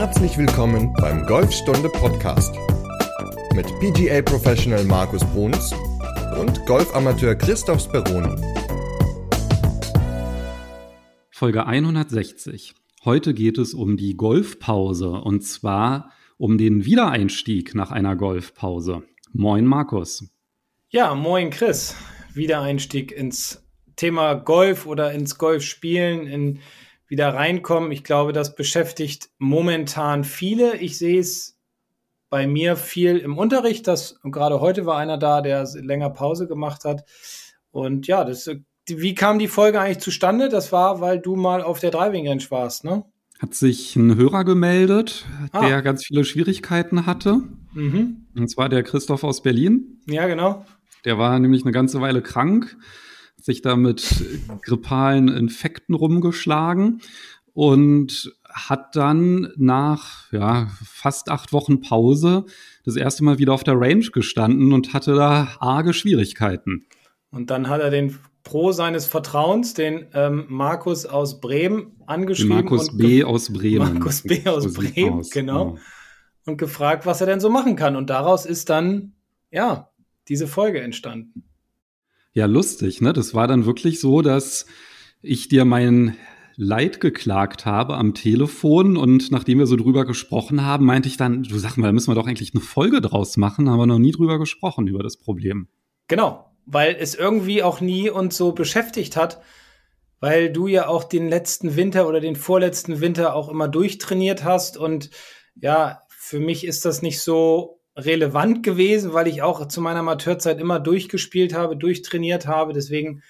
Herzlich willkommen beim Golfstunde Podcast mit PGA Professional Markus Bruns und Golfamateur Christoph Speroni. Folge 160. Heute geht es um die Golfpause und zwar um den Wiedereinstieg nach einer Golfpause. Moin Markus. Ja, moin Chris. Wiedereinstieg ins Thema Golf oder ins Golfspielen, in wieder reinkommen. Ich glaube, das beschäftigt momentan viele. Ich sehe es bei mir viel im Unterricht. Das, gerade heute war einer da, der länger Pause gemacht hat. Und ja, das, wie kam die Folge eigentlich zustande? Das war, weil du mal auf der Driving Range warst, ne? Hat sich ein Hörer gemeldet, ah. der ganz viele Schwierigkeiten hatte. Mhm. Und zwar der Christoph aus Berlin. Ja, genau. Der war nämlich eine ganze Weile krank, sich da mit grippalen Infekten rumgeschlagen und hat dann nach ja, fast acht Wochen Pause das erste Mal wieder auf der Range gestanden und hatte da arge Schwierigkeiten. Und dann hat er den Pro seines Vertrauens, den ähm, Markus aus Bremen, angeschrieben. Den Markus B. aus Bremen. Markus B. aus so Bremen, aus, genau. Ja. Und gefragt, was er denn so machen kann. Und daraus ist dann, ja, diese Folge entstanden. Ja, lustig, ne? Das war dann wirklich so, dass ich dir mein Leid geklagt habe am Telefon und nachdem wir so drüber gesprochen haben, meinte ich dann, du sag mal, da müssen wir doch eigentlich eine Folge draus machen, haben wir noch nie drüber gesprochen, über das Problem. Genau, weil es irgendwie auch nie uns so beschäftigt hat, weil du ja auch den letzten Winter oder den vorletzten Winter auch immer durchtrainiert hast und ja, für mich ist das nicht so relevant gewesen, weil ich auch zu meiner Amateurzeit immer durchgespielt habe, durchtrainiert habe. Deswegen,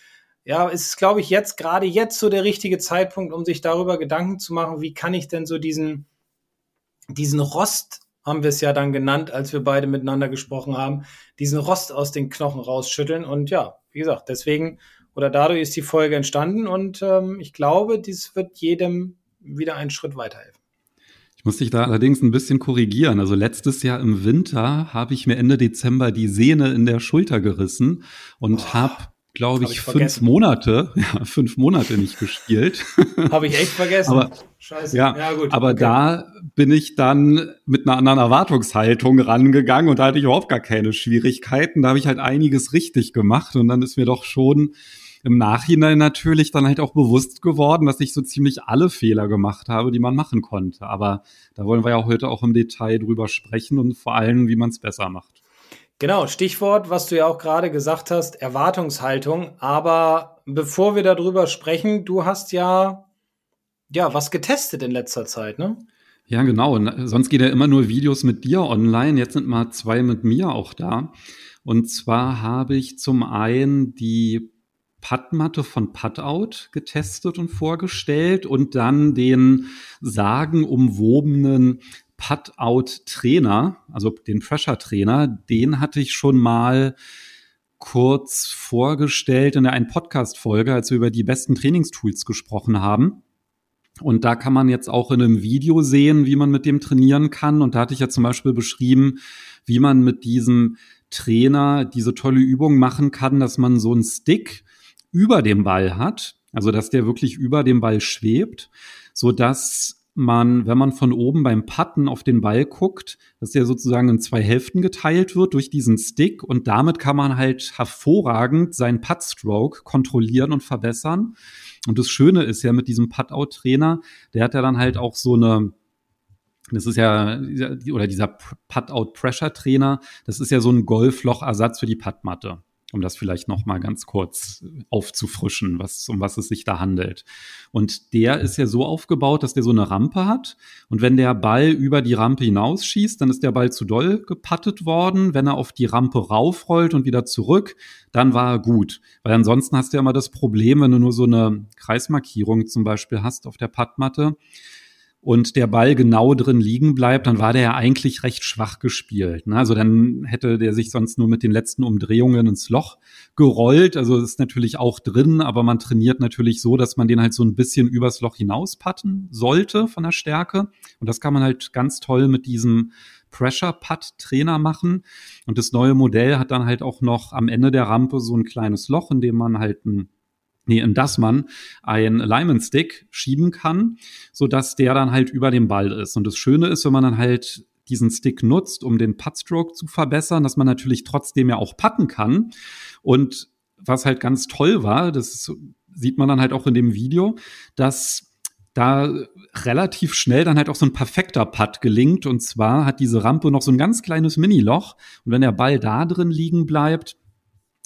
ja, ist es, glaube ich, jetzt, gerade jetzt so der richtige Zeitpunkt, um sich darüber Gedanken zu machen, wie kann ich denn so diesen, diesen Rost, haben wir es ja dann genannt, als wir beide miteinander gesprochen haben, diesen Rost aus den Knochen rausschütteln. Und ja, wie gesagt, deswegen oder dadurch ist die Folge entstanden und ähm, ich glaube, dies wird jedem wieder einen Schritt weiterhelfen. Ich muss dich da allerdings ein bisschen korrigieren. Also letztes Jahr im Winter habe ich mir Ende Dezember die Sehne in der Schulter gerissen und oh, habe glaube ich, ich fünf Monate, ja, fünf Monate nicht gespielt. habe ich echt vergessen. Aber, Scheiße. Ja, ja gut. Aber okay. da bin ich dann mit einer anderen Erwartungshaltung rangegangen und da hatte ich überhaupt gar keine Schwierigkeiten. Da habe ich halt einiges richtig gemacht und dann ist mir doch schon im Nachhinein natürlich dann halt auch bewusst geworden, dass ich so ziemlich alle Fehler gemacht habe, die man machen konnte. Aber da wollen wir ja heute auch im Detail drüber sprechen und vor allem, wie man es besser macht. Genau, Stichwort, was du ja auch gerade gesagt hast, Erwartungshaltung. Aber bevor wir darüber sprechen, du hast ja, ja, was getestet in letzter Zeit, ne? Ja, genau. Sonst geht ja immer nur Videos mit dir online. Jetzt sind mal zwei mit mir auch da. Und zwar habe ich zum einen die Puttmatte von Putout getestet und vorgestellt und dann den sagenumwobenen Putout-Trainer, also den Pressure-Trainer, den hatte ich schon mal kurz vorgestellt in einer Podcast-Folge, als wir über die besten Trainingstools gesprochen haben. Und da kann man jetzt auch in einem Video sehen, wie man mit dem trainieren kann. Und da hatte ich ja zum Beispiel beschrieben, wie man mit diesem Trainer diese tolle Übung machen kann, dass man so einen Stick über dem Ball hat, also dass der wirklich über dem Ball schwebt, so dass man, wenn man von oben beim Putten auf den Ball guckt, dass der sozusagen in zwei Hälften geteilt wird durch diesen Stick und damit kann man halt hervorragend seinen Putt-Stroke kontrollieren und verbessern. Und das Schöne ist ja mit diesem Putt-Out-Trainer, der hat ja dann halt auch so eine, das ist ja, oder dieser Putt-Out-Pressure-Trainer, das ist ja so ein Golfloch-Ersatz für die Puttmatte um das vielleicht noch mal ganz kurz aufzufrischen, was, um was es sich da handelt. Und der ist ja so aufgebaut, dass der so eine Rampe hat. Und wenn der Ball über die Rampe hinausschießt, dann ist der Ball zu doll gepattet worden. Wenn er auf die Rampe raufrollt und wieder zurück, dann war er gut. Weil ansonsten hast du ja immer das Problem, wenn du nur so eine Kreismarkierung zum Beispiel hast auf der Puttmatte, und der Ball genau drin liegen bleibt, dann war der ja eigentlich recht schwach gespielt. Ne? Also dann hätte der sich sonst nur mit den letzten Umdrehungen ins Loch gerollt. Also ist natürlich auch drin, aber man trainiert natürlich so, dass man den halt so ein bisschen übers Loch hinauspatten sollte von der Stärke. Und das kann man halt ganz toll mit diesem Pressure Putt Trainer machen. Und das neue Modell hat dann halt auch noch am Ende der Rampe so ein kleines Loch, in dem man halt ein nee, in das man ein Alignment Stick schieben kann, so dass der dann halt über dem Ball ist. Und das Schöne ist, wenn man dann halt diesen Stick nutzt, um den Puttstroke zu verbessern, dass man natürlich trotzdem ja auch putten kann. Und was halt ganz toll war, das sieht man dann halt auch in dem Video, dass da relativ schnell dann halt auch so ein perfekter Putt gelingt. Und zwar hat diese Rampe noch so ein ganz kleines Mini-Loch. Und wenn der Ball da drin liegen bleibt,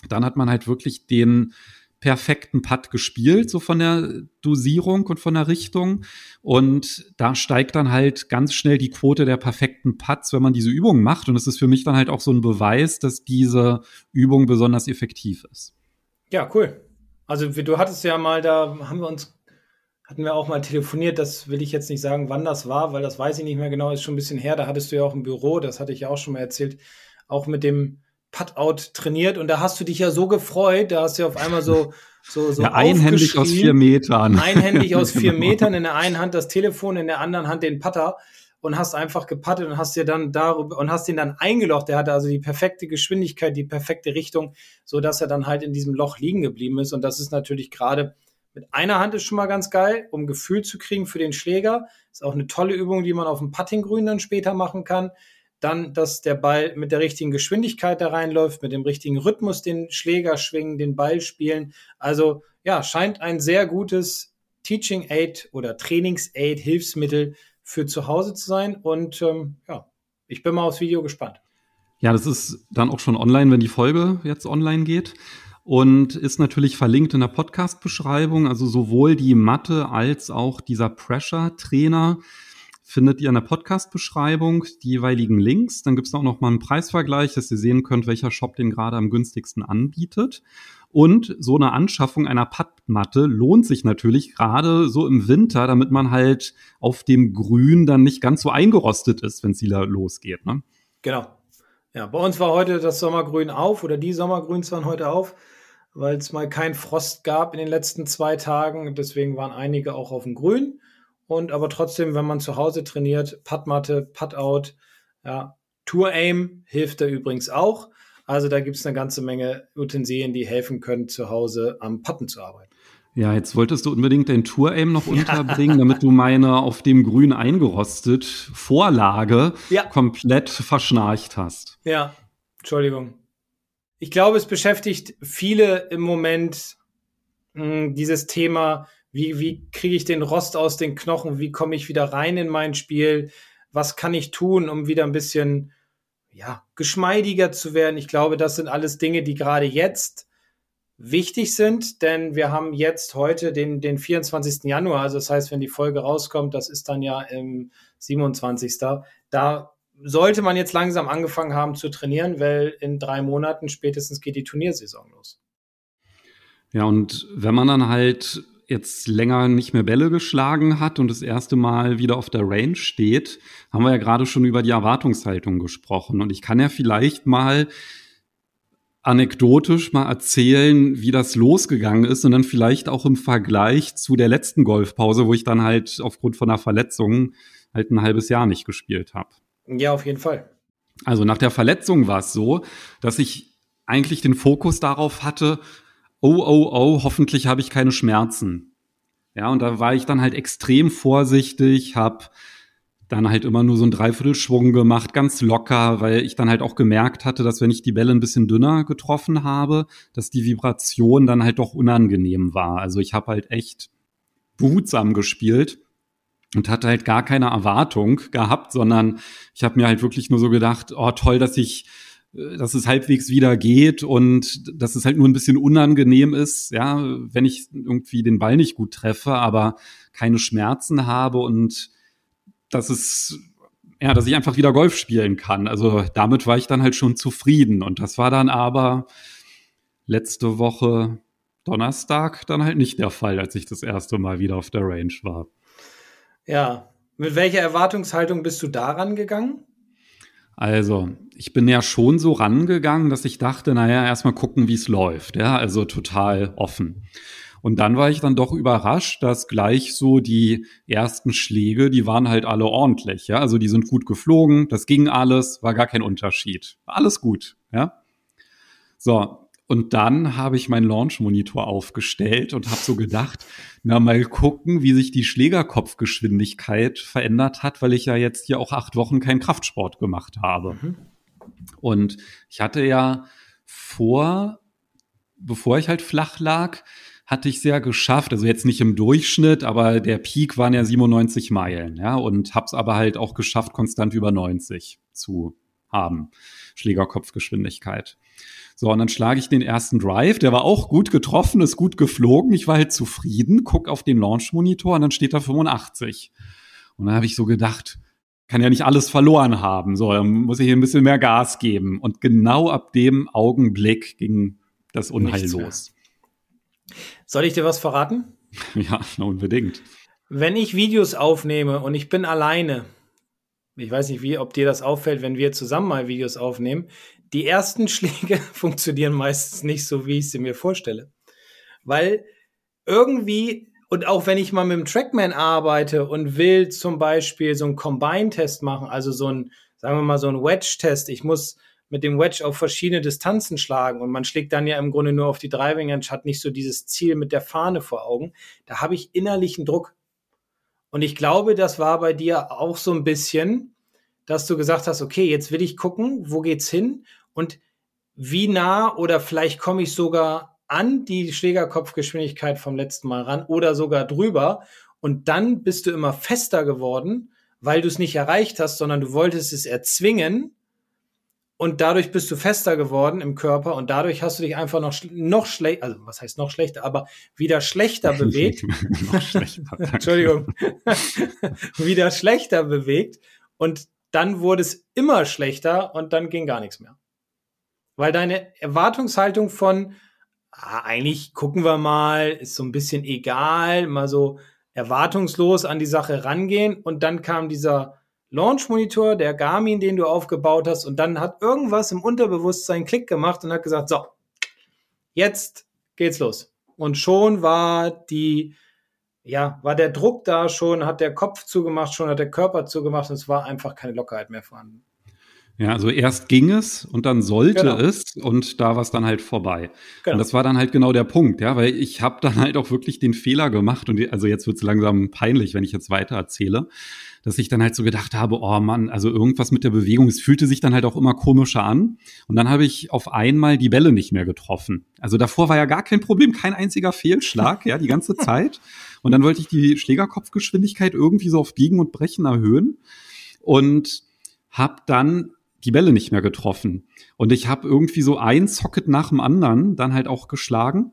dann hat man halt wirklich den perfekten Putt gespielt, so von der Dosierung und von der Richtung. Und da steigt dann halt ganz schnell die Quote der perfekten Putts, wenn man diese Übung macht. Und es ist für mich dann halt auch so ein Beweis, dass diese Übung besonders effektiv ist. Ja, cool. Also du hattest ja mal, da haben wir uns, hatten wir auch mal telefoniert, das will ich jetzt nicht sagen, wann das war, weil das weiß ich nicht mehr genau, ist schon ein bisschen her. Da hattest du ja auch ein Büro, das hatte ich ja auch schon mal erzählt, auch mit dem Putt-Out trainiert und da hast du dich ja so gefreut, da hast du ja auf einmal so so, so ja, einhändig aus vier Metern. Einhändig aus vier genau. Metern, in der einen Hand das Telefon, in der anderen Hand den Putter und hast einfach gepattet und hast dir dann darüber und hast ihn dann eingelocht. Der hatte also die perfekte Geschwindigkeit, die perfekte Richtung, so dass er dann halt in diesem Loch liegen geblieben ist. Und das ist natürlich gerade mit einer Hand ist schon mal ganz geil, um Gefühl zu kriegen für den Schläger. Ist auch eine tolle Übung, die man auf dem Puttinggrün dann später machen kann. Dann, dass der Ball mit der richtigen Geschwindigkeit da reinläuft, mit dem richtigen Rhythmus den Schläger schwingen, den Ball spielen. Also ja, scheint ein sehr gutes Teaching Aid oder Trainings Aid Hilfsmittel für zu Hause zu sein. Und ähm, ja, ich bin mal aufs Video gespannt. Ja, das ist dann auch schon online, wenn die Folge jetzt online geht. Und ist natürlich verlinkt in der Podcast-Beschreibung. Also sowohl die Matte als auch dieser Pressure-Trainer findet ihr in der Podcast-Beschreibung die jeweiligen Links. Dann gibt es auch noch mal einen Preisvergleich, dass ihr sehen könnt, welcher Shop den gerade am günstigsten anbietet. Und so eine Anschaffung einer Pattmatte lohnt sich natürlich gerade so im Winter, damit man halt auf dem Grün dann nicht ganz so eingerostet ist, wenn es wieder losgeht. Ne? Genau. Ja, bei uns war heute das Sommergrün auf oder die Sommergrüns waren heute auf, weil es mal keinen Frost gab in den letzten zwei Tagen. Deswegen waren einige auch auf dem Grün. Und aber trotzdem, wenn man zu Hause trainiert, Puttmatte, Putout, ja, Tour Aim hilft da übrigens auch. Also da gibt es eine ganze Menge Utensilien, die helfen können, zu Hause am Putten zu arbeiten. Ja, jetzt wolltest du unbedingt den Tour Aim noch unterbringen, damit du meine auf dem Grün eingerostet Vorlage ja. komplett verschnarcht hast. Ja, Entschuldigung. Ich glaube, es beschäftigt viele im Moment mh, hm, dieses Thema, wie, wie kriege ich den Rost aus den Knochen? Wie komme ich wieder rein in mein Spiel? Was kann ich tun, um wieder ein bisschen, ja, geschmeidiger zu werden? Ich glaube, das sind alles Dinge, die gerade jetzt wichtig sind, denn wir haben jetzt heute den, den 24. Januar, also das heißt, wenn die Folge rauskommt, das ist dann ja im 27. Da sollte man jetzt langsam angefangen haben zu trainieren, weil in drei Monaten spätestens geht die Turniersaison los. Ja, und wenn man dann halt jetzt länger nicht mehr Bälle geschlagen hat und das erste Mal wieder auf der Range steht, haben wir ja gerade schon über die Erwartungshaltung gesprochen. Und ich kann ja vielleicht mal anekdotisch mal erzählen, wie das losgegangen ist und dann vielleicht auch im Vergleich zu der letzten Golfpause, wo ich dann halt aufgrund von einer Verletzung halt ein halbes Jahr nicht gespielt habe. Ja, auf jeden Fall. Also nach der Verletzung war es so, dass ich eigentlich den Fokus darauf hatte, oh, oh, oh, hoffentlich habe ich keine Schmerzen. Ja, und da war ich dann halt extrem vorsichtig, habe dann halt immer nur so einen Dreiviertelschwung gemacht, ganz locker, weil ich dann halt auch gemerkt hatte, dass wenn ich die Bälle ein bisschen dünner getroffen habe, dass die Vibration dann halt doch unangenehm war. Also ich habe halt echt behutsam gespielt und hatte halt gar keine Erwartung gehabt, sondern ich habe mir halt wirklich nur so gedacht, oh toll, dass ich dass es halbwegs wieder geht und dass es halt nur ein bisschen unangenehm ist, ja, wenn ich irgendwie den Ball nicht gut treffe, aber keine Schmerzen habe und dass es ja, dass ich einfach wieder Golf spielen kann. Also damit war ich dann halt schon zufrieden und das war dann aber letzte Woche Donnerstag dann halt nicht der Fall, als ich das erste Mal wieder auf der Range war. Ja, mit welcher Erwartungshaltung bist du daran gegangen? Also, ich bin ja schon so rangegangen, dass ich dachte, naja, erstmal gucken, wie es läuft. Ja, also total offen. Und dann war ich dann doch überrascht, dass gleich so die ersten Schläge, die waren halt alle ordentlich. Ja, also die sind gut geflogen, das ging alles, war gar kein Unterschied. Alles gut. Ja. So. Und dann habe ich meinen Launch-Monitor aufgestellt und habe so gedacht, na mal gucken, wie sich die Schlägerkopfgeschwindigkeit verändert hat, weil ich ja jetzt hier auch acht Wochen keinen Kraftsport gemacht habe. Mhm. Und ich hatte ja vor, bevor ich halt flach lag, hatte ich sehr geschafft, also jetzt nicht im Durchschnitt, aber der Peak waren ja 97 Meilen, ja, und hab's aber halt auch geschafft, konstant über 90 zu haben, Schlägerkopfgeschwindigkeit. So, und dann schlage ich den ersten Drive, der war auch gut getroffen, ist gut geflogen, ich war halt zufrieden, guck auf den Launch-Monitor und dann steht da 85. Und dann habe ich so gedacht, kann ja nicht alles verloren haben, so, dann muss ich hier ein bisschen mehr Gas geben. Und genau ab dem Augenblick ging das Unheil los. Soll ich dir was verraten? Ja, unbedingt. Wenn ich Videos aufnehme und ich bin alleine, ich weiß nicht, wie, ob dir das auffällt, wenn wir zusammen mal Videos aufnehmen, die ersten Schläge funktionieren meistens nicht so, wie ich sie mir vorstelle. Weil irgendwie, und auch wenn ich mal mit dem Trackman arbeite und will zum Beispiel so einen Combine-Test machen, also so ein, sagen wir mal, so ein Wedge-Test, ich muss mit dem Wedge auf verschiedene Distanzen schlagen und man schlägt dann ja im Grunde nur auf die Driving Range, hat nicht so dieses Ziel mit der Fahne vor Augen. Da habe ich innerlichen Druck. Und ich glaube, das war bei dir auch so ein bisschen, dass du gesagt hast, okay, jetzt will ich gucken, wo geht's hin? Und wie nah oder vielleicht komme ich sogar an die Schlägerkopfgeschwindigkeit vom letzten Mal ran oder sogar drüber. Und dann bist du immer fester geworden, weil du es nicht erreicht hast, sondern du wolltest es erzwingen und dadurch bist du fester geworden im Körper und dadurch hast du dich einfach noch, noch schlechter, also was heißt noch schlechter, aber wieder schlechter bewegt. schlechter. Entschuldigung. wieder schlechter bewegt und dann wurde es immer schlechter und dann ging gar nichts mehr. Weil deine Erwartungshaltung von, ah, eigentlich gucken wir mal, ist so ein bisschen egal, mal so erwartungslos an die Sache rangehen und dann kam dieser Launch-Monitor, der Garmin, den du aufgebaut hast, und dann hat irgendwas im Unterbewusstsein Klick gemacht und hat gesagt, so, jetzt geht's los. Und schon war die, ja, war der Druck da schon, hat der Kopf zugemacht, schon hat der Körper zugemacht und es war einfach keine Lockerheit mehr vorhanden. Ja, also erst ging es und dann sollte genau. es und da war es dann halt vorbei. Genau. Und das war dann halt genau der Punkt, ja, weil ich habe dann halt auch wirklich den Fehler gemacht und also jetzt wird's langsam peinlich, wenn ich jetzt weiter erzähle dass ich dann halt so gedacht habe, oh Mann, also irgendwas mit der Bewegung, es fühlte sich dann halt auch immer komischer an. Und dann habe ich auf einmal die Bälle nicht mehr getroffen. Also davor war ja gar kein Problem, kein einziger Fehlschlag, ja, die ganze Zeit. Und dann wollte ich die Schlägerkopfgeschwindigkeit irgendwie so auf Biegen und Brechen erhöhen und habe dann die Bälle nicht mehr getroffen. Und ich habe irgendwie so ein Socket nach dem anderen dann halt auch geschlagen.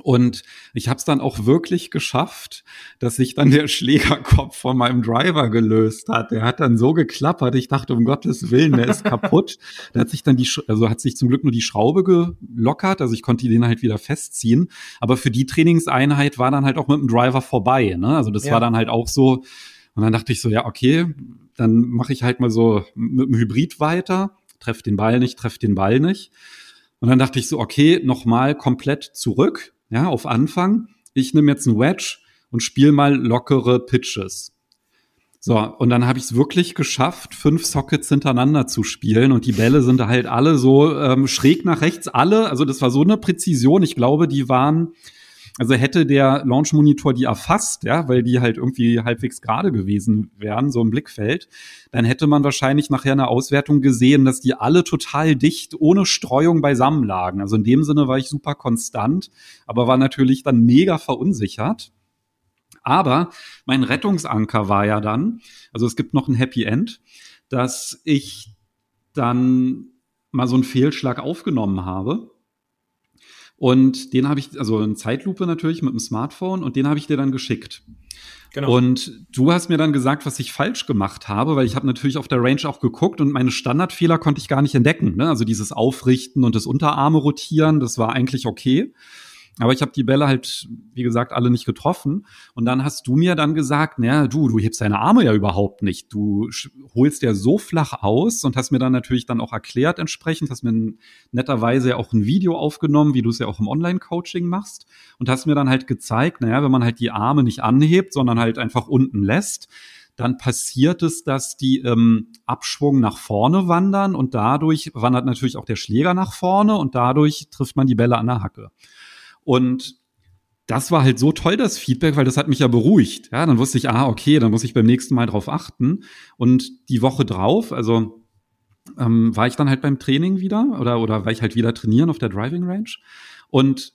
Und ich habe es dann auch wirklich geschafft, dass sich dann der Schlägerkopf von meinem Driver gelöst hat. Der hat dann so geklappert. Ich dachte, um Gottes Willen, der ist kaputt. der hat sich dann die, also hat sich zum Glück nur die Schraube gelockert. Also ich konnte den halt wieder festziehen. Aber für die Trainingseinheit war dann halt auch mit dem Driver vorbei. Ne? Also das ja. war dann halt auch so. Und dann dachte ich so, ja, okay, dann mache ich halt mal so mit dem Hybrid weiter. Treff den Ball nicht, treff den Ball nicht. Und dann dachte ich so, okay, nochmal komplett zurück ja, auf Anfang. Ich nehme jetzt ein Wedge und spiele mal lockere Pitches. So, und dann habe ich es wirklich geschafft, fünf Sockets hintereinander zu spielen und die Bälle sind halt alle so ähm, schräg nach rechts, alle. Also das war so eine Präzision. Ich glaube, die waren also hätte der Launch Monitor die erfasst, ja, weil die halt irgendwie halbwegs gerade gewesen wären, so im Blickfeld, dann hätte man wahrscheinlich nachher eine Auswertung gesehen, dass die alle total dicht, ohne Streuung beisammen lagen. Also in dem Sinne war ich super konstant, aber war natürlich dann mega verunsichert. Aber mein Rettungsanker war ja dann, also es gibt noch ein Happy End, dass ich dann mal so einen Fehlschlag aufgenommen habe und den habe ich, also in Zeitlupe natürlich mit dem Smartphone und den habe ich dir dann geschickt. Genau. Und du hast mir dann gesagt, was ich falsch gemacht habe, weil ich habe natürlich auf der Range auch geguckt und meine Standardfehler konnte ich gar nicht entdecken. Ne? Also dieses Aufrichten und das Unterarme rotieren, das war eigentlich okay. Aber ich habe die Bälle halt, wie gesagt, alle nicht getroffen. Und dann hast du mir dann gesagt, naja, du, du hebst deine Arme ja überhaupt nicht. Du holst ja so flach aus und hast mir dann natürlich dann auch erklärt entsprechend, hast mir netterweise ja auch ein Video aufgenommen, wie du es ja auch im Online-Coaching machst und hast mir dann halt gezeigt, naja, wenn man halt die Arme nicht anhebt, sondern halt einfach unten lässt, dann passiert es, dass die im Abschwung nach vorne wandern und dadurch wandert natürlich auch der Schläger nach vorne und dadurch trifft man die Bälle an der Hacke. Und das war halt so toll, das Feedback, weil das hat mich ja beruhigt. Ja, dann wusste ich, ah, okay, dann muss ich beim nächsten Mal drauf achten. Und die Woche drauf, also ähm, war ich dann halt beim Training wieder oder, oder war ich halt wieder trainieren auf der Driving Range und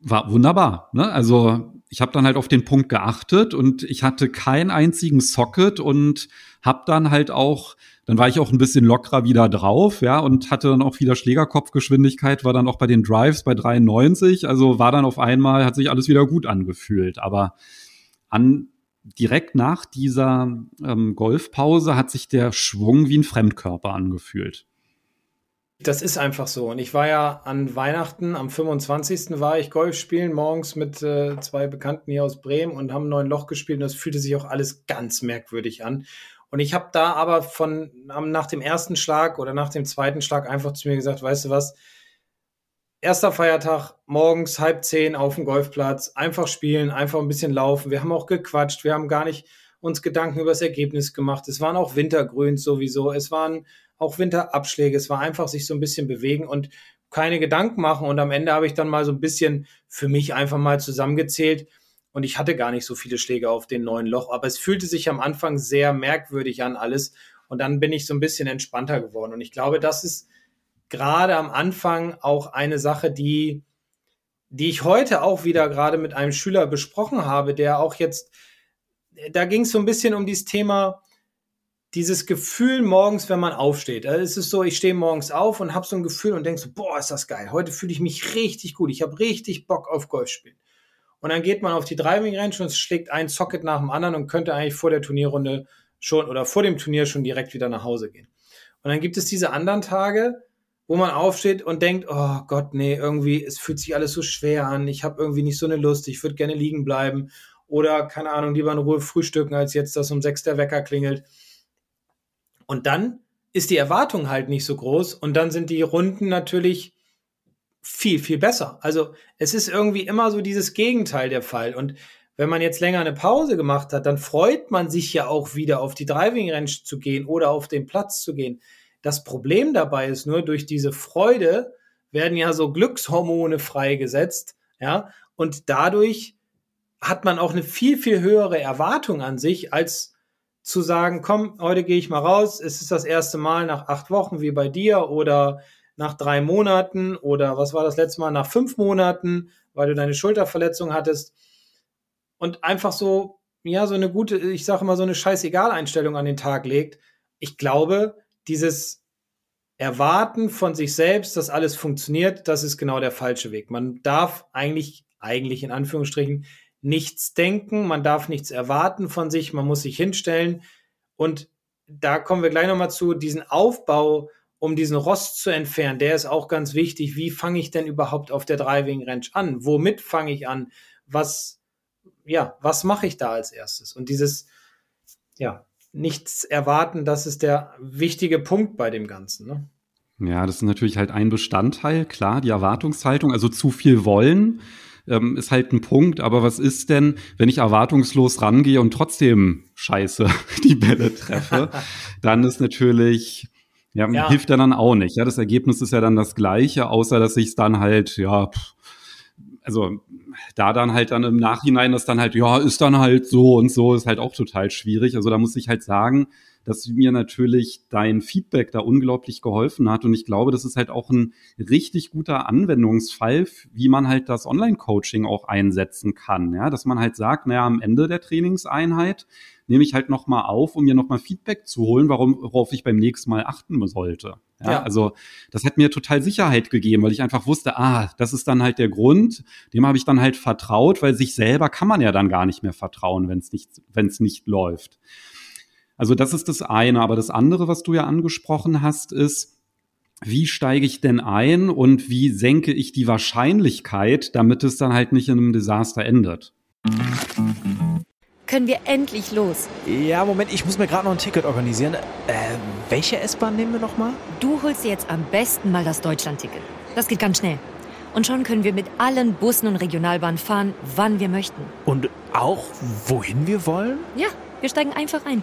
war wunderbar. Ne? Also ich habe dann halt auf den Punkt geachtet und ich hatte keinen einzigen Socket und habe dann halt auch, dann war ich auch ein bisschen lockerer wieder drauf, ja, und hatte dann auch wieder Schlägerkopfgeschwindigkeit, war dann auch bei den Drives bei 93, also war dann auf einmal, hat sich alles wieder gut angefühlt. Aber an direkt nach dieser ähm, Golfpause hat sich der Schwung wie ein Fremdkörper angefühlt. Das ist einfach so. Und ich war ja an Weihnachten, am 25. war ich Golf spielen, morgens mit äh, zwei Bekannten hier aus Bremen und haben neun Loch gespielt. Und das fühlte sich auch alles ganz merkwürdig an. Und ich habe da aber von nach dem ersten Schlag oder nach dem zweiten Schlag einfach zu mir gesagt, weißt du was, erster Feiertag, morgens halb zehn auf dem Golfplatz, einfach spielen, einfach ein bisschen laufen. Wir haben auch gequatscht, wir haben gar nicht uns Gedanken über das Ergebnis gemacht. Es waren auch Wintergrüns sowieso, es waren auch Winterabschläge. Es war einfach sich so ein bisschen bewegen und keine Gedanken machen. Und am Ende habe ich dann mal so ein bisschen für mich einfach mal zusammengezählt. Und ich hatte gar nicht so viele Schläge auf den neuen Loch, aber es fühlte sich am Anfang sehr merkwürdig an alles. Und dann bin ich so ein bisschen entspannter geworden. Und ich glaube, das ist gerade am Anfang auch eine Sache, die, die ich heute auch wieder gerade mit einem Schüler besprochen habe, der auch jetzt, da ging es so ein bisschen um dieses Thema, dieses Gefühl morgens, wenn man aufsteht. Also es ist so, ich stehe morgens auf und habe so ein Gefühl und denke so, boah, ist das geil. Heute fühle ich mich richtig gut. Ich habe richtig Bock auf Golf spielen. Und dann geht man auf die Driving Range und schlägt ein Socket nach dem anderen und könnte eigentlich vor der Turnierrunde schon oder vor dem Turnier schon direkt wieder nach Hause gehen. Und dann gibt es diese anderen Tage, wo man aufsteht und denkt, oh Gott, nee, irgendwie, es fühlt sich alles so schwer an. Ich habe irgendwie nicht so eine Lust. Ich würde gerne liegen bleiben. Oder, keine Ahnung, lieber in Ruhe frühstücken, als jetzt, dass um sechs der Wecker klingelt. Und dann ist die Erwartung halt nicht so groß und dann sind die Runden natürlich viel, viel besser. Also es ist irgendwie immer so dieses Gegenteil der Fall. Und wenn man jetzt länger eine Pause gemacht hat, dann freut man sich ja auch wieder auf die Driving Range zu gehen oder auf den Platz zu gehen. Das Problem dabei ist nur, durch diese Freude werden ja so Glückshormone freigesetzt, ja, und dadurch hat man auch eine viel, viel höhere Erwartung an sich, als zu sagen, komm, heute gehe ich mal raus, es ist das erste Mal nach acht Wochen wie bei dir oder nach drei Monaten oder was war das letzte Mal, nach fünf Monaten, weil du deine Schulterverletzung hattest und einfach so, ja, so eine gute, ich sage mal, so eine Scheißegal-Einstellung an den Tag legt. Ich glaube, dieses Erwarten von sich selbst, dass alles funktioniert, das ist genau der falsche Weg. Man darf eigentlich, eigentlich in Anführungsstrichen, nichts denken, man darf nichts erwarten von sich, man muss sich hinstellen. Und da kommen wir gleich nochmal zu, diesen Aufbau, um diesen Rost zu entfernen, der ist auch ganz wichtig. Wie fange ich denn überhaupt auf der Driving Range an? Womit fange ich an? Was, ja, was mache ich da als erstes? Und dieses, ja, nichts erwarten, das ist der wichtige Punkt bei dem Ganzen. Ne? Ja, das ist natürlich halt ein Bestandteil, klar, die Erwartungshaltung, also zu viel wollen ähm, ist halt ein Punkt. Aber was ist denn, wenn ich erwartungslos rangehe und trotzdem scheiße die Bälle treffe? dann ist natürlich, ja, ja, hilft ja dann auch nicht. Ja, das Ergebnis ist ja dann das gleiche, außer dass ich es dann halt, ja, also da dann halt dann im Nachhinein das dann halt, ja, ist dann halt so und so, ist halt auch total schwierig. Also da muss ich halt sagen, dass mir natürlich dein Feedback da unglaublich geholfen hat. Und ich glaube, das ist halt auch ein richtig guter Anwendungsfall, wie man halt das Online-Coaching auch einsetzen kann. Ja, dass man halt sagt, naja, am Ende der Trainingseinheit nehme ich halt nochmal auf, um mir nochmal Feedback zu holen, warum, worauf ich beim nächsten Mal achten sollte. Ja, ja, Also das hat mir total Sicherheit gegeben, weil ich einfach wusste, ah, das ist dann halt der Grund, dem habe ich dann halt vertraut, weil sich selber kann man ja dann gar nicht mehr vertrauen, wenn es nicht, wenn es nicht läuft. Also das ist das eine. Aber das andere, was du ja angesprochen hast, ist, wie steige ich denn ein und wie senke ich die Wahrscheinlichkeit, damit es dann halt nicht in einem Desaster endet? Können wir endlich los? Ja, Moment, ich muss mir gerade noch ein Ticket organisieren. Äh, welche S-Bahn nehmen wir nochmal? Du holst dir jetzt am besten mal das Deutschland-Ticket. Das geht ganz schnell. Und schon können wir mit allen Bussen und Regionalbahnen fahren, wann wir möchten. Und auch wohin wir wollen? Ja, Wir steigen einfach ein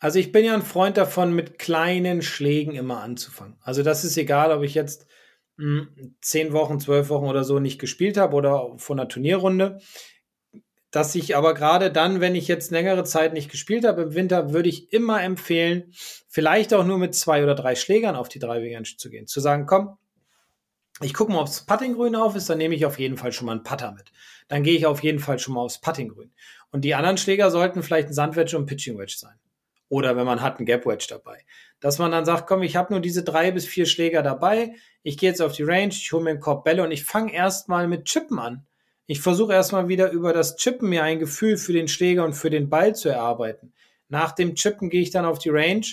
Also ich bin ja ein Freund davon, mit kleinen Schlägen immer anzufangen. Also das ist egal, ob ich jetzt mh, hm, zehn Wochen, zwölf Wochen oder so nicht gespielt habe oder von einer Turnierrunde. Dass ich aber gerade dann, wenn ich jetzt längere Zeit nicht gespielt habe im Winter, würde ich immer empfehlen, vielleicht auch nur mit zwei oder drei Schlägern auf die drei Range zu gehen. Zu sagen, komm, ich gucke mal, ob das Puttinggrün auf ist, dann nehme ich auf jeden Fall schon mal einen Putter mit. Dann gehe ich auf jeden Fall schon mal aufs Puttinggrün. Und die anderen Schläger sollten vielleicht ein Sandwedge und ein Pitching Wedge sein. Oder wenn man hat, ein Gap Wedge dabei. Dass man dann sagt, komm, ich habe nur diese drei bis vier Schläger dabei. Ich gehe jetzt auf die Range, ich hole mir einen Korb Bälle und ich fange erstmal mit Chippen an. Ich versuche erstmal wieder über das Chippen mir ein Gefühl für den Schläger und für den Ball zu erarbeiten. Nach dem Chippen gehe ich dann auf die Range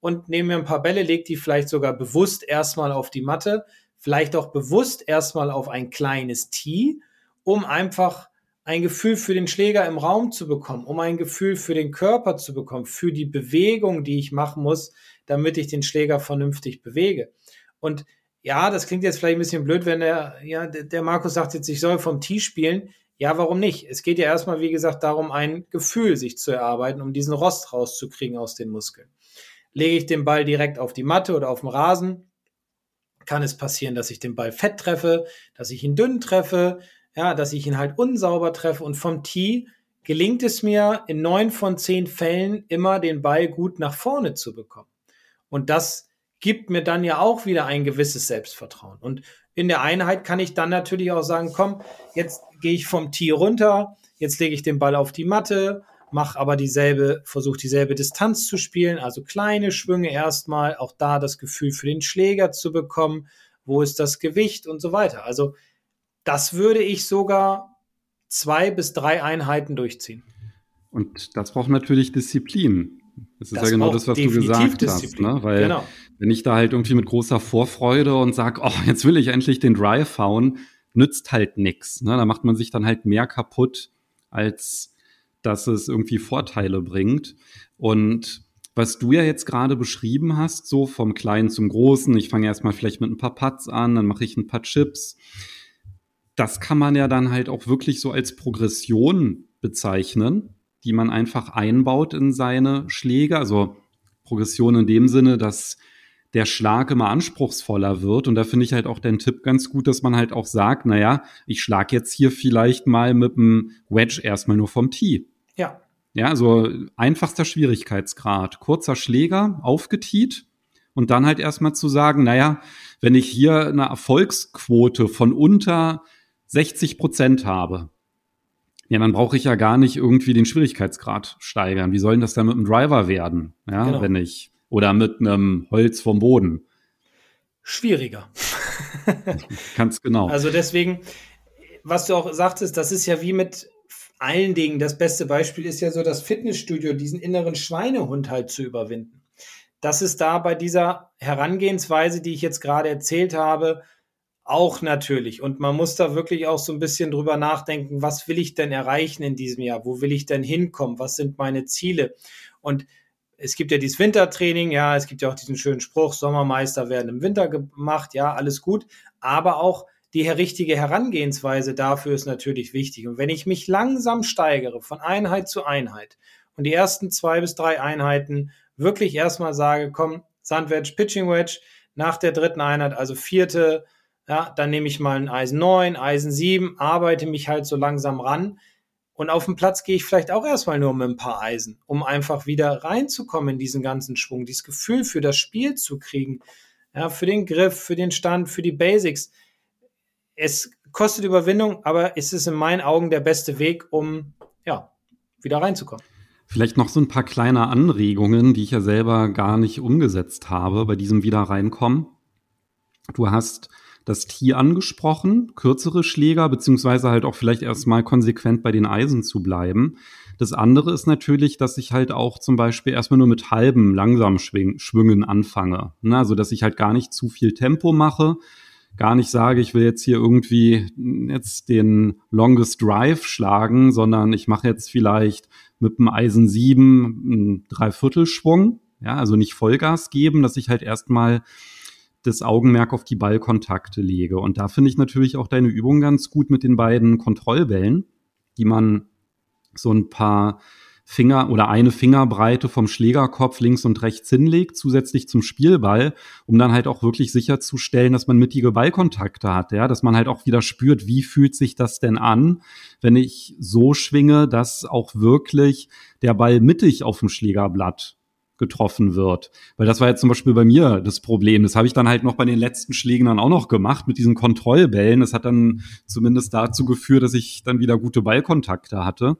und nehme mir ein paar Bälle, lege die vielleicht sogar bewusst erstmal auf die Matte, vielleicht auch bewusst erstmal auf ein kleines Tee, um einfach ein Gefühl für den Schläger im Raum zu bekommen, um ein Gefühl für den Körper zu bekommen, für die Bewegung, die ich machen muss, damit ich den Schläger vernünftig bewege. Und ja, das klingt jetzt vielleicht ein bisschen blöd, wenn der, ja, der Markus sagt jetzt, ich soll vom Tee spielen. Ja, warum nicht? Es geht ja erstmal, wie gesagt, darum, ein Gefühl sich zu erarbeiten, um diesen Rost rauszukriegen aus den Muskeln. Lege ich den Ball direkt auf die Matte oder auf den Rasen, kann es passieren, dass ich den Ball fett treffe, dass ich ihn dünn treffe, ja, dass ich ihn halt unsauber treffe und vom Tee gelingt es mir in neun von zehn Fällen immer den Ball gut nach vorne zu bekommen. Und das gibt mir dann ja auch wieder ein gewisses Selbstvertrauen. Und in der Einheit kann ich dann natürlich auch sagen, komm, jetzt gehe ich vom Tee runter, jetzt lege ich den Ball auf die Matte, mache aber dieselbe, versuche dieselbe Distanz zu spielen, also kleine Schwünge erstmal, auch da das Gefühl für den Schläger zu bekommen, wo ist das Gewicht und so weiter. Also das würde ich sogar zwei bis drei Einheiten durchziehen. Und das braucht natürlich Disziplin. Das ist das ja genau das, was du gesagt Disziplin. hast. Ne? Weil genau. wenn ich da halt irgendwie mit großer Vorfreude und sage, oh, jetzt will ich endlich den Drive hauen, nützt halt nichts. Ne? Da macht man sich dann halt mehr kaputt, als dass es irgendwie Vorteile bringt. Und was du ja jetzt gerade beschrieben hast, so vom Kleinen zum Großen, ich fange erstmal vielleicht mit ein paar Putts an, dann mache ich ein paar Chips das kann man ja dann halt auch wirklich so als Progression bezeichnen, die man einfach einbaut in seine Schläge. Also Progression in dem Sinne, dass der Schlag immer anspruchsvoller wird. Und da finde ich halt auch den Tipp ganz gut, dass man halt auch sagt, naja, ich schlag jetzt hier vielleicht mal mit dem Wedge erstmal nur vom Tee. Ja. Ja, also einfachster Schwierigkeitsgrad. Kurzer Schläger, aufgetiet und dann halt erstmal zu sagen, naja, wenn ich hier eine Erfolgsquote von unter 60 Prozent habe, ja, dann brauche ich ja gar nicht irgendwie den Schwierigkeitsgrad steigern. Wie soll denn das dann mit einem Driver werden? Ja, genau. wenn ich, oder mit einem Holz vom Boden. Schwieriger. Ganz genau. Also deswegen, was du auch sagtest, das ist ja wie mit allen Dingen. Das beste Beispiel ist ja so das Fitnessstudio, diesen inneren Schweinehund halt zu überwinden. Das ist da bei dieser Herangehensweise, die ich jetzt gerade erzählt habe, auch natürlich. Und man muss da wirklich auch so ein bisschen drüber nachdenken, was will ich denn erreichen in diesem Jahr? Wo will ich denn hinkommen? Was sind meine Ziele? Und es gibt ja dieses Wintertraining, ja, es gibt ja auch diesen schönen Spruch, Sommermeister werden im Winter gemacht, ja, alles gut. Aber auch die richtige Herangehensweise dafür ist natürlich wichtig. Und wenn ich mich langsam steigere von Einheit zu Einheit und die ersten zwei bis drei Einheiten wirklich erstmal sage, komm, Sandwedge, Pitching Wedge, nach der dritten Einheit, also vierte, ja, dann nehme ich mal ein Eisen 9, Eisen 7, arbeite mich halt so langsam ran. Und auf dem Platz gehe ich vielleicht auch erstmal nur mit ein paar Eisen, um einfach wieder reinzukommen in diesen ganzen Schwung, dieses Gefühl für das Spiel zu kriegen. Ja, für den Griff, für den Stand, für die Basics. Es kostet Überwindung, aber es ist in meinen Augen der beste Weg, um ja, wieder reinzukommen. Vielleicht noch so ein paar kleine Anregungen, die ich ja selber gar nicht umgesetzt habe bei diesem Wieder reinkommen. Du hast das Tee angesprochen, kürzere Schläger, beziehungsweise halt auch vielleicht erstmal konsequent bei den Eisen zu bleiben. Das andere ist natürlich, dass ich halt auch zum Beispiel erstmal nur mit halben langsam Schwingen anfange. Ne? Also, dass ich halt gar nicht zu viel Tempo mache, gar nicht sage, ich will jetzt hier irgendwie jetzt den Longest Drive schlagen, sondern ich mache jetzt vielleicht mit dem Eisen 7 einen Dreiviertelschwung. Ja, also nicht Vollgas geben, dass ich halt erstmal das Augenmerk auf die Ballkontakte lege. Und da finde ich natürlich auch deine Übung ganz gut mit den beiden Kontrollbällen, die man so ein paar Finger oder eine Fingerbreite vom Schlägerkopf links und rechts hinlegt, zusätzlich zum Spielball, um dann halt auch wirklich sicherzustellen, dass man mittige Ballkontakte hat, ja, dass man halt auch wieder spürt, wie fühlt sich das denn an, wenn ich so schwinge, dass auch wirklich der Ball mittig auf dem Schlägerblatt getroffen wird. Weil das war jetzt zum Beispiel bei mir das Problem. Das habe ich dann halt noch bei den letzten Schlägen dann auch noch gemacht mit diesen Kontrollbällen. Das hat dann zumindest dazu geführt, dass ich dann wieder gute Ballkontakte hatte.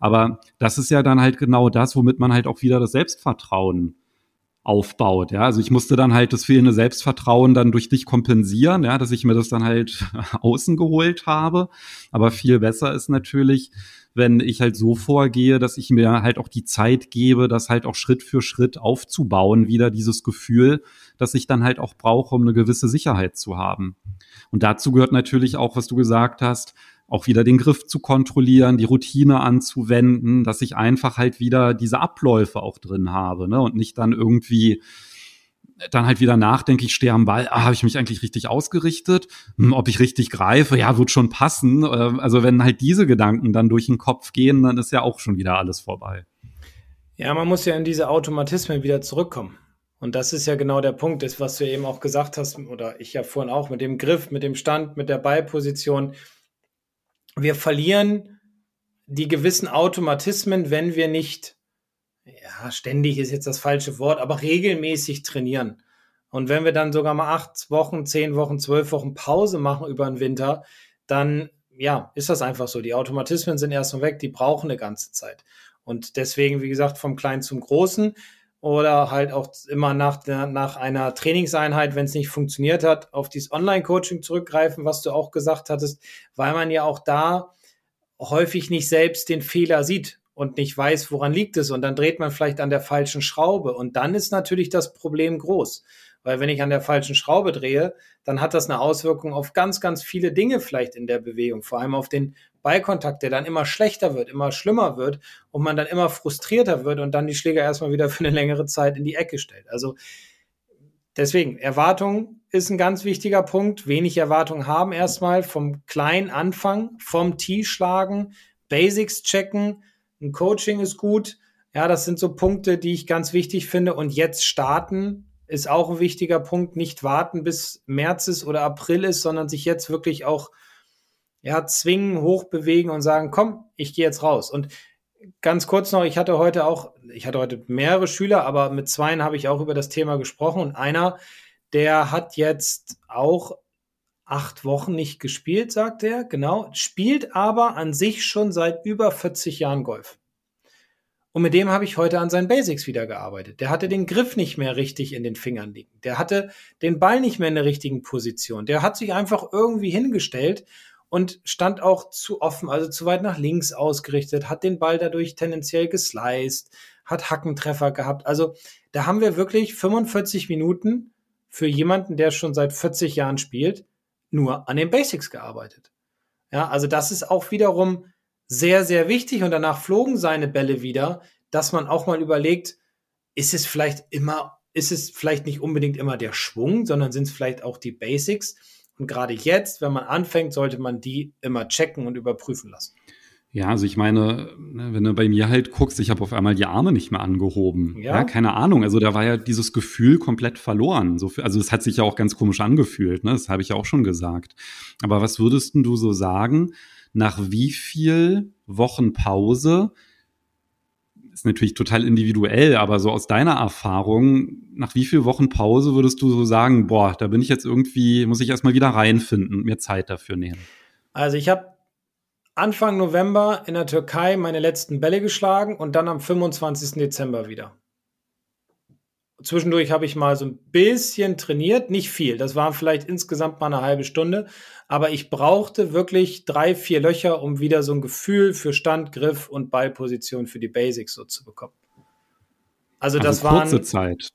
Aber das ist ja dann halt genau das, womit man halt auch wieder das Selbstvertrauen aufbaut. Ja, also ich musste dann halt das fehlende Selbstvertrauen dann durch dich kompensieren, ja, dass ich mir das dann halt außen geholt habe. Aber viel besser ist natürlich, wenn ich halt so vorgehe, dass ich mir halt auch die Zeit gebe, das halt auch Schritt für Schritt aufzubauen, wieder dieses Gefühl, dass ich dann halt auch brauche, um eine gewisse Sicherheit zu haben. Und dazu gehört natürlich auch, was du gesagt hast, auch wieder den Griff zu kontrollieren, die Routine anzuwenden, dass ich einfach halt wieder diese Abläufe auch drin habe ne? und nicht dann irgendwie dann halt wieder nachdenke, ich stehe am Ball, ah, habe ich mich eigentlich richtig ausgerichtet? Hm, ob ich richtig greife? Ja, wird schon passen. Ähm, also wenn halt diese Gedanken dann durch den Kopf gehen, dann ist ja auch schon wieder alles vorbei. Ja, man muss ja in diese Automatismen wieder zurückkommen. Und das ist ja genau der Punkt, ist, was du eben auch gesagt hast, oder ich ja vorhin auch, mit dem Griff, mit dem Stand, mit der Ballposition wir verlieren die gewissen Automatismen, wenn wir nicht, ja, ständig ist jetzt das falsche Wort, aber regelmäßig trainieren. Und wenn wir dann sogar mal acht Wochen, zehn Wochen, zwölf Wochen Pause machen über den Winter, dann ja, ist das einfach so. Die Automatismen sind erstmal weg, die brauchen eine ganze Zeit. Und deswegen, wie gesagt, vom Kleinen zum Großen oder halt auch immer nach, der, nach einer Trainingseinheit, wenn es nicht funktioniert hat, auf dieses Online-Coaching zurückgreifen, was du auch gesagt hattest, weil man ja auch da häufig nicht selbst den Fehler sieht und nicht weiß, woran liegt es. Und dann dreht man vielleicht an der falschen Schraube. Und dann ist natürlich das Problem groß. Weil wenn ich an der falschen Schraube drehe, dann hat das eine Auswirkung auf ganz, ganz viele Dinge vielleicht in der Bewegung, vor allem auf den Ballkontakt, der dann immer schlechter wird, immer schlimmer wird und man dann immer frustrierter wird und dann die Schläger erstmal wieder für eine längere Zeit in die Ecke stellt. Also deswegen, Erwartung ist ein ganz wichtiger Punkt. Wenig Erwartung haben erstmal vom kleinen Anfang, vom Tee schlagen, Basics checken, ein Coaching ist gut. Ja, das sind so Punkte, die ich ganz wichtig finde. Und jetzt starten ist auch ein wichtiger Punkt. Nicht warten bis März ist oder April ist, sondern sich jetzt wirklich auch ja, zwingen, hochbewegen und sagen, komm, ich gehe jetzt raus. Und ganz kurz noch, ich hatte heute auch, ich hatte heute mehrere Schüler, aber mit zweien habe ich auch über das Thema gesprochen und einer, der hat jetzt auch acht Wochen nicht gespielt, sagt er, genau, spielt aber an sich schon seit über 40 Jahren Golf. Und mit dem habe ich heute an seinen Basics wieder gearbeitet. Der hatte den Griff nicht mehr richtig in den Fingern liegen. Der hatte den Ball nicht mehr in der richtigen Position. Der hat sich einfach irgendwie hingestellt und stand auch zu offen, also zu weit nach links ausgerichtet, hat den Ball dadurch tendenziell gesliced, hat Hackentreffer gehabt. Also da haben wir wirklich 45 Minuten für jemanden, der schon seit 40 Jahren spielt, nur an den Basics gearbeitet. Ja, also das ist auch wiederum sehr, sehr wichtig und danach flogen seine Bälle wieder, dass man auch mal überlegt, ist es vielleicht immer, ist es vielleicht nicht unbedingt immer der Schwung, sondern sind es vielleicht auch die Basics? Und gerade jetzt, wenn man anfängt, sollte man die immer checken und überprüfen lassen. Ja, also ich meine, ne, wenn du bei mir halt guckst, ich habe auf einmal die Arme nicht mehr angehoben. Ja. ja. keine Ahnung. Also da war ja dieses Gefühl komplett verloren. So, also es hat sich ja auch ganz komisch angefühlt, ne? Das habe ich ja auch schon gesagt. Aber was würdest du so sagen, nach wie viel Wochen Pause ist natürlich total individuell, aber so aus deiner Erfahrung, nach wie vielen Wochen Pause würdest du so sagen, boah, da bin ich jetzt irgendwie, muss ich erstmal wieder reinfinden und mir Zeit dafür nehmen? Also ich habe Anfang November in der Türkei meine letzten Bälle geschlagen und dann am 25. Dezember wieder. zwischendurch habe ich mal so ein bisschen trainiert, nicht viel. Das war vielleicht insgesamt mal eine halbe Stunde. Aber ich brauchte wirklich drei, vier Löcher, um wieder so ein Gefühl für Stand, Griff und Ballposition für die Basics so zu bekommen. Also, also das war kurze waren, Zeit.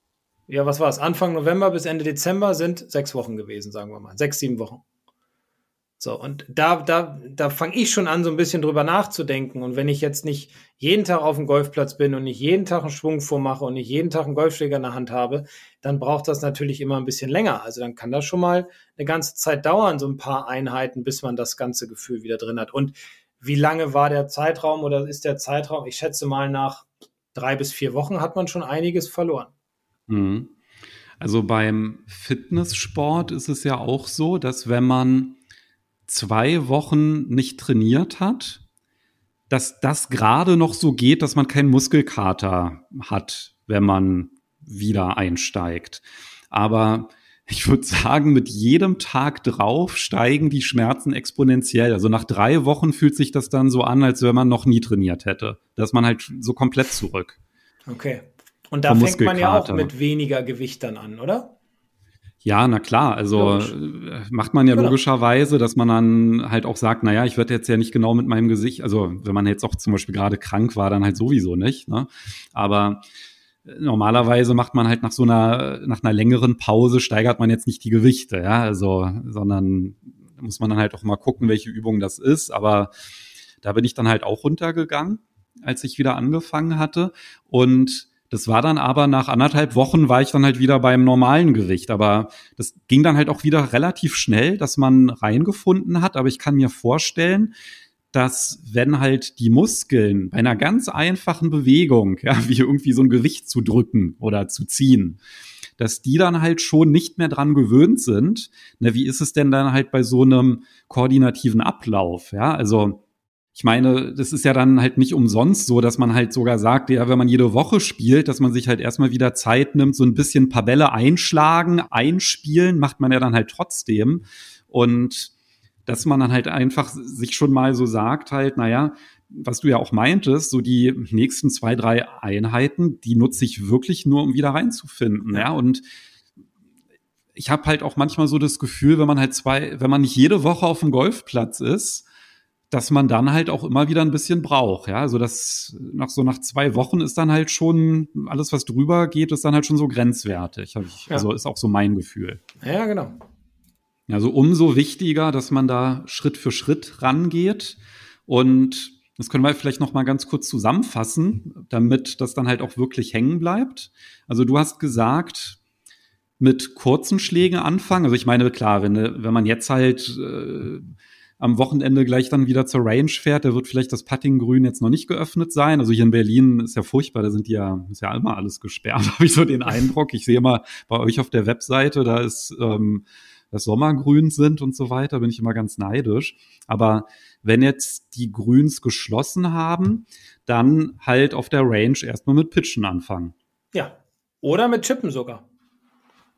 Ja, was war es? Anfang November bis Ende Dezember sind sechs Wochen gewesen, sagen wir mal. Sechs, sieben Wochen. So, und da, da, da fange ich schon an, so ein bisschen drüber nachzudenken. Und wenn ich jetzt nicht jeden Tag auf dem Golfplatz bin und nicht jeden Tag einen Schwung vormache und nicht jeden Tag einen Golfschläger in der Hand habe, dann braucht das natürlich immer ein bisschen länger. Also dann kann das schon mal eine ganze Zeit dauern, so ein paar Einheiten, bis man das ganze Gefühl wieder drin hat. Und wie lange war der Zeitraum oder ist der Zeitraum? Ich schätze mal nach drei bis vier Wochen hat man schon einiges verloren. Mhm. Also beim Fitnesssport ist es ja auch so, dass wenn man zwei Wochen nicht trainiert hat, dass das gerade noch so geht, dass man keinen Muskelkater hat, wenn man wieder einsteigt. Aber ich würde sagen, mit jedem Tag drauf steigen die Schmerzen exponentiell. Also nach drei Wochen fühlt sich das dann so an, als wenn man noch nie trainiert hätte. Da ist man halt so komplett zurück. Okay. Und da fängt man ja auch mit weniger Gewicht dann an, oder? Ja, na klar. Also Logisch. Äh, macht man ja genau. logischerweise, dass man dann halt auch sagt, naja, ich werde jetzt ja nicht genau mit meinem Gesicht, also wenn man jetzt auch zum Beispiel gerade krank war, dann halt sowieso nicht. Ne? Aber äh, normalerweise macht man halt nach so einer, nach einer längeren Pause steigert man jetzt nicht die Gewichte, ja, also, sondern muss man dann halt auch mal gucken, welche Übung das ist. Aber da bin ich dann halt auch runtergegangen, als ich wieder angefangen hatte. Und das war dann aber nach anderthalb Wochen war ich dann halt wieder beim normalen Gewicht. Aber das ging dann halt auch wieder relativ schnell, dass man reingefunden hat. Aber ich kann mir vorstellen, dass wenn halt die Muskeln bei einer ganz einfachen Bewegung, ja, wie irgendwie so ein Gewicht zu drücken oder zu ziehen, dass die dann halt schon nicht mehr dran gewöhnt sind. Na, wie ist es denn dann halt bei so einem koordinativen Ablauf? Ja, also ich meine, das ist ja dann halt nicht umsonst so, dass man halt sogar sagt, ja, wenn man jede Woche spielt, dass man sich halt erstmal wieder Zeit nimmt, so ein bisschen paar Bälle einschlagen, einspielen, macht man ja dann halt trotzdem. Und dass man dann halt einfach sich schon mal so sagt, halt, naja, was du ja auch meintest, so die nächsten zwei, drei Einheiten, die nutze ich wirklich nur, um wieder reinzufinden, ja, und ich habe halt auch manchmal so das Gefühl, wenn man halt zwei, wenn man nicht jede Woche auf dem Golfplatz ist, dass man dann halt auch immer wieder ein bisschen braucht. Ja, also das nach so nach zwei Wochen ist dann halt schon alles, was drüber geht, ist dann halt schon so grenzwertig. Ich, ja. Also ist auch so mein Gefühl. Ja, genau. Also umso wichtiger, dass man da Schritt für Schritt rangeht und das können wir vielleicht noch mal ganz kurz zusammenfassen, damit das dann halt auch wirklich hängen bleibt. Also du hast gesagt, mit kurzen Schlägen anfangen. Also ich meine, klar, wenn, wenn man jetzt halt äh, am Wochenende gleich dann wieder zur Range fährt, da wird vielleicht das Puttinggrün jetzt noch nicht geöffnet sein. Also hier in Berlin ist ja furchtbar, da sind die ja, ist ja immer alles gesperrt, habe ich so den Eindruck. Ich sehe mal bei euch auf der Webseite, da ist ähm, das Sommergrün sind und so weiter, bin ich immer ganz neidisch. Aber wenn jetzt die Grüns geschlossen haben, dann halt auf der Range erstmal mit Pitchen anfangen. Ja. Oder mit Chippen sogar.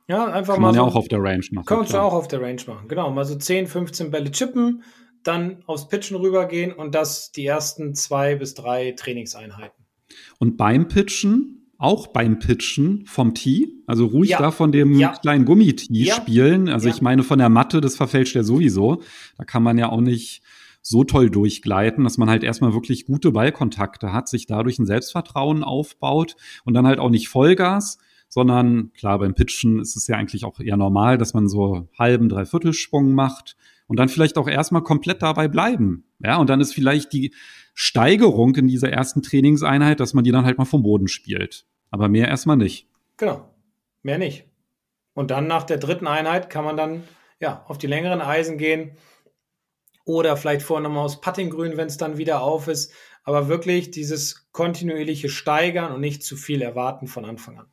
Ja, einfach Kann mal. man so, ja auch auf der Range machen. Kannst du auch auf der Range machen. Genau, mal so 10, 15 Bälle chippen, dann aufs Pitchen rübergehen und das die ersten zwei bis drei Trainingseinheiten. Und beim Pitchen, auch beim Pitchen vom Tee, also ruhig ja. da von dem ja. kleinen Gummitee ja. spielen. Also ich meine, von der Matte, das verfälscht ja sowieso. Da kann man ja auch nicht so toll durchgleiten, dass man halt erstmal wirklich gute Ballkontakte hat, sich dadurch ein Selbstvertrauen aufbaut und dann halt auch nicht Vollgas, sondern klar, beim Pitchen ist es ja eigentlich auch eher normal, dass man so halben, dreiviertel Schwung macht und dann vielleicht auch erstmal komplett dabei bleiben. Ja, und dann ist vielleicht die Steigerung in dieser ersten Trainingseinheit, dass man die dann halt mal vom Boden spielt. Aber mehr erstmal nicht. Genau. Mehr nicht. Und dann nach der dritten Einheit kann man dann ja auf die längeren Eisen gehen oder vielleicht vorher nochmal aus Puttinggrün, wenn es dann wieder auf ist. Aber wirklich dieses kontinuierliche Steigern und nicht zu viel erwarten von Anfang an.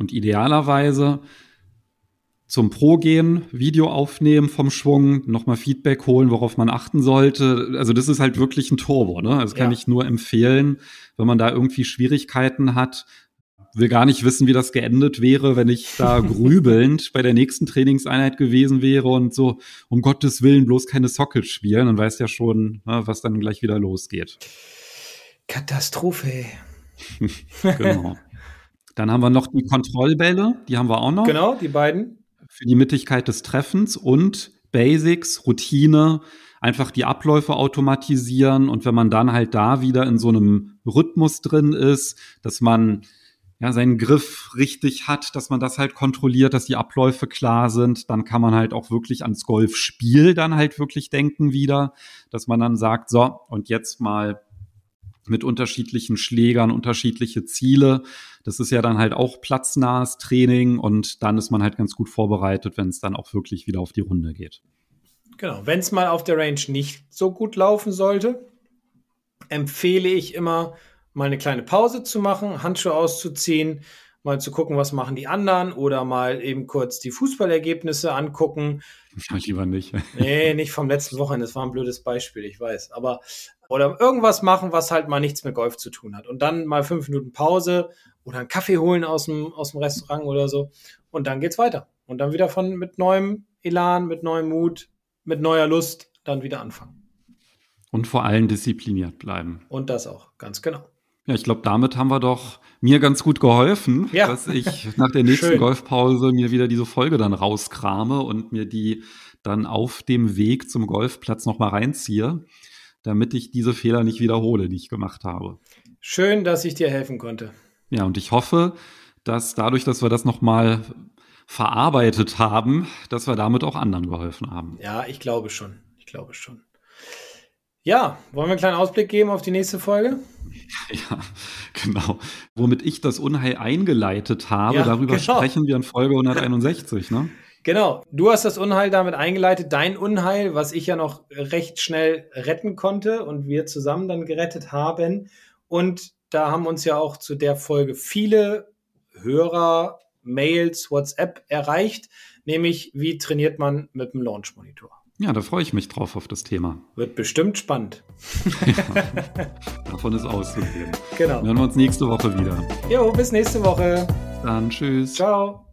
Und idealerweise zum Pro gehen, Video aufnehmen vom Schwung, nochmal Feedback holen, worauf man achten sollte. Also das ist halt wirklich ein Turbo, ne? Das kann ja. ich nur empfehlen, wenn man da irgendwie Schwierigkeiten hat. Will gar nicht wissen, wie das geendet wäre, wenn ich da grübelnd bei der nächsten Trainingseinheit gewesen wäre und so, um Gottes Willen bloß keine Sockets spielen und weiß ja schon, ne, was dann gleich wieder losgeht. Katastrophe. genau. Dann haben wir noch die Kontrollbälle, die haben wir auch noch. Genau, die beiden. Für die Mittigkeit des Treffens und Basics, Routine, einfach die Abläufe automatisieren und wenn man dann halt da wieder in so einem Rhythmus drin ist, dass man ja, seinen Griff richtig hat, dass man das halt kontrolliert, dass die Abläufe klar sind, dann kann man halt auch wirklich ans Golfspiel dann halt wirklich denken wieder, dass man dann sagt, so, und jetzt mal mit unterschiedlichen Schlägern, unterschiedliche Ziele. Das ist ja dann halt auch platznahes Training und dann ist man halt ganz gut vorbereitet, wenn es dann auch wirklich wieder auf die Runde geht. Genau, wenn es mal auf der Range nicht so gut laufen sollte, empfehle ich immer, mal eine kleine Pause zu machen, Handschuhe auszuziehen, mal zu gucken, was machen die anderen oder mal eben kurz die Fußballergebnisse angucken. Ich lieber nicht. nee, nicht vom letzten Wochenende, das war ein blödes Beispiel, ich weiß. Aber oder irgendwas machen, was halt mal nichts mit Golf zu tun hat. Und dann mal fünf Minuten Pause oder einen Kaffee holen aus dem, aus dem Restaurant oder so. Und dann geht's weiter. Und dann wieder von mit neuem Elan, mit neuem Mut, mit neuer Lust dann wieder anfangen. Und vor allem diszipliniert bleiben. Und das auch, ganz genau. Ja, ich glaube, damit haben wir doch mir ganz gut geholfen, ja. dass ich nach der nächsten Golfpause mir wieder diese Folge dann rauskrame und mir die dann auf dem Weg zum Golfplatz nochmal reinziehe, damit ich diese Fehler nicht wiederhole, die ich gemacht habe. Schön, dass ich dir helfen konnte. Ja, und ich hoffe, dass dadurch, dass wir das nochmal verarbeitet haben, dass wir damit auch anderen geholfen haben. Ja, ich glaube schon. Ich glaube schon. Ja, wollen wir einen kleinen Ausblick geben auf die nächste Folge? Ja, genau. Womit ich das Unheil eingeleitet habe, ja, darüber genau. sprechen wir in Folge 161, ne? Genau, du hast das Unheil damit eingeleitet, dein Unheil, was ich ja noch recht schnell retten konnte und wir zusammen dann gerettet haben. Und da haben uns ja auch zu der Folge viele Hörer, Mails, WhatsApp erreicht, nämlich wie trainiert man mit dem Launch Monitor. Ja, da freue ich mich drauf auf das Thema. Wird bestimmt spannend. ja, davon ist auszugehen. Genau. Dann hören wir uns nächste Woche wieder. Jo, bis nächste Woche. Dann tschüss. Ciao.